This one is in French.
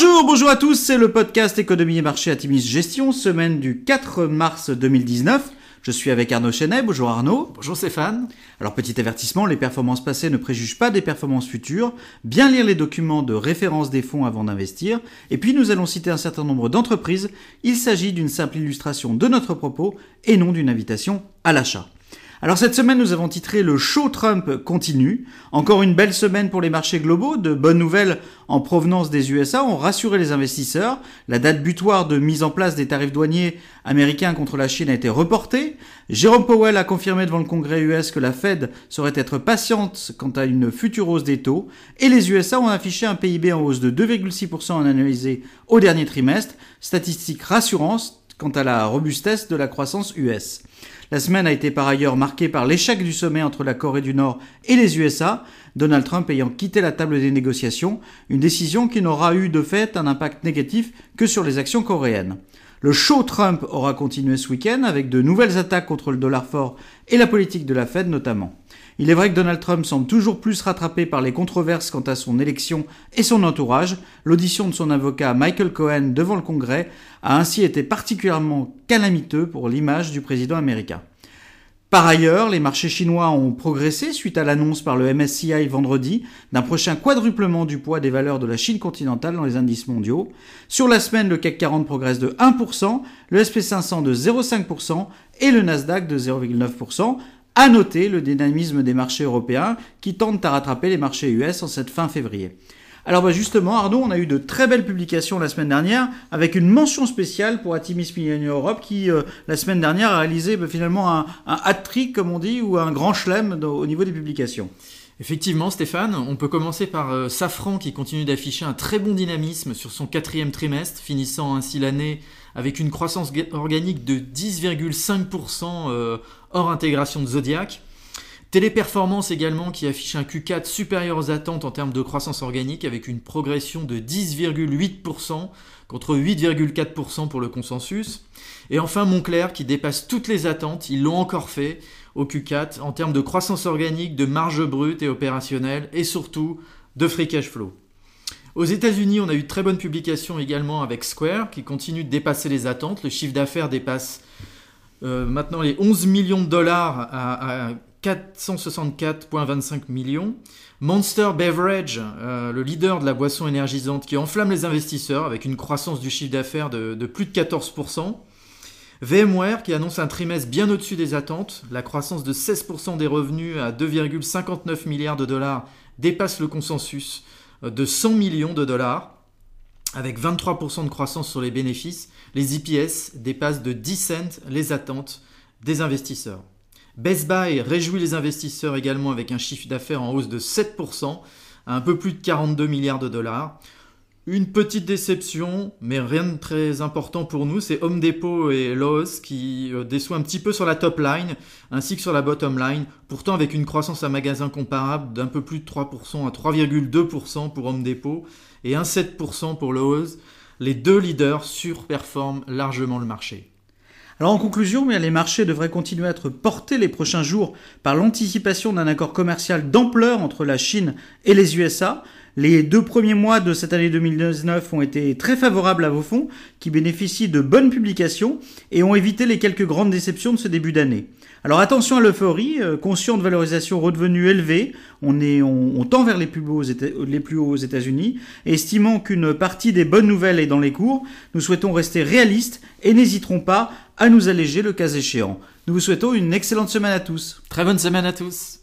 Bonjour, bonjour à tous, c'est le podcast Économie et Marché à Timis Gestion, semaine du 4 mars 2019. Je suis avec Arnaud Chenet. Bonjour Arnaud. Bonjour Stéphane. Alors petit avertissement, les performances passées ne préjugent pas des performances futures. Bien lire les documents de référence des fonds avant d'investir. Et puis nous allons citer un certain nombre d'entreprises. Il s'agit d'une simple illustration de notre propos et non d'une invitation à l'achat. Alors cette semaine, nous avons titré Le show Trump continue. Encore une belle semaine pour les marchés globaux. De bonnes nouvelles en provenance des USA ont rassuré les investisseurs. La date butoir de mise en place des tarifs douaniers américains contre la Chine a été reportée. Jérôme Powell a confirmé devant le Congrès US que la Fed saurait être patiente quant à une future hausse des taux. Et les USA ont affiché un PIB en hausse de 2,6% en analysé au dernier trimestre. Statistique rassurante quant à la robustesse de la croissance US. La semaine a été par ailleurs marquée par l'échec du sommet entre la Corée du Nord et les USA, Donald Trump ayant quitté la table des négociations, une décision qui n'aura eu de fait un impact négatif que sur les actions coréennes. Le show Trump aura continué ce week-end avec de nouvelles attaques contre le dollar fort et la politique de la Fed notamment. Il est vrai que Donald Trump semble toujours plus rattrapé par les controverses quant à son élection et son entourage. L'audition de son avocat Michael Cohen devant le Congrès a ainsi été particulièrement calamiteux pour l'image du président américain. Par ailleurs, les marchés chinois ont progressé suite à l'annonce par le MSCI vendredi d'un prochain quadruplement du poids des valeurs de la Chine continentale dans les indices mondiaux. Sur la semaine, le CAC 40 progresse de 1%, le SP500 de 0,5% et le Nasdaq de 0,9%. À noter le dynamisme des marchés européens qui tentent à rattraper les marchés US en cette fin février. Alors bah justement, Arnaud, on a eu de très belles publications la semaine dernière, avec une mention spéciale pour Atimis Millennium Europe, qui euh, la semaine dernière a réalisé bah, finalement un, un hat-trick, comme on dit, ou un grand chelem au niveau des publications. Effectivement, Stéphane, on peut commencer par euh, Safran qui continue d'afficher un très bon dynamisme sur son quatrième trimestre, finissant ainsi l'année avec une croissance organique de 10,5% euh, hors intégration de Zodiac. Téléperformance également qui affiche un Q4 supérieur aux attentes en termes de croissance organique avec une progression de 10,8% contre 8,4% pour le consensus. Et enfin Montclair qui dépasse toutes les attentes, ils l'ont encore fait au Q4 en termes de croissance organique, de marge brute et opérationnelle et surtout de free cash flow. Aux États-Unis, on a eu de très bonnes publications également avec Square qui continue de dépasser les attentes. Le chiffre d'affaires dépasse euh, maintenant les 11 millions de dollars à, 464,25 millions. Monster Beverage, euh, le leader de la boisson énergisante qui enflamme les investisseurs avec une croissance du chiffre d'affaires de, de, plus de 14%. VMware qui annonce un trimestre bien au-dessus des attentes. La croissance de 16% des revenus à 2,59 milliards de dollars dépasse le consensus de 100 millions de dollars, avec 23% de croissance sur les bénéfices, les EPS dépassent de 10 cents les attentes des investisseurs. Best Buy réjouit les investisseurs également avec un chiffre d'affaires en hausse de 7%, à un peu plus de 42 milliards de dollars. Une petite déception, mais rien de très important pour nous, c'est Home Depot et Lowe's qui euh, déçoivent un petit peu sur la top line ainsi que sur la bottom line, pourtant avec une croissance à magasin comparable d'un peu plus de 3% à 3,2% pour Home Depot et 1,7% pour Lowe's. Les deux leaders surperforment largement le marché. Alors en conclusion, les marchés devraient continuer à être portés les prochains jours par l'anticipation d'un accord commercial d'ampleur entre la Chine et les USA. Les deux premiers mois de cette année 2019 ont été très favorables à vos fonds, qui bénéficient de bonnes publications et ont évité les quelques grandes déceptions de ce début d'année. Alors attention à l'euphorie, euh, conscient de valorisation redevenue élevée, on, est, on, tend vers les plus, hauts les plus hauts aux États-Unis, estimant qu'une partie des bonnes nouvelles est dans les cours, nous souhaitons rester réalistes et n'hésiterons pas à nous alléger le cas échéant. Nous vous souhaitons une excellente semaine à tous. Très bonne semaine à tous.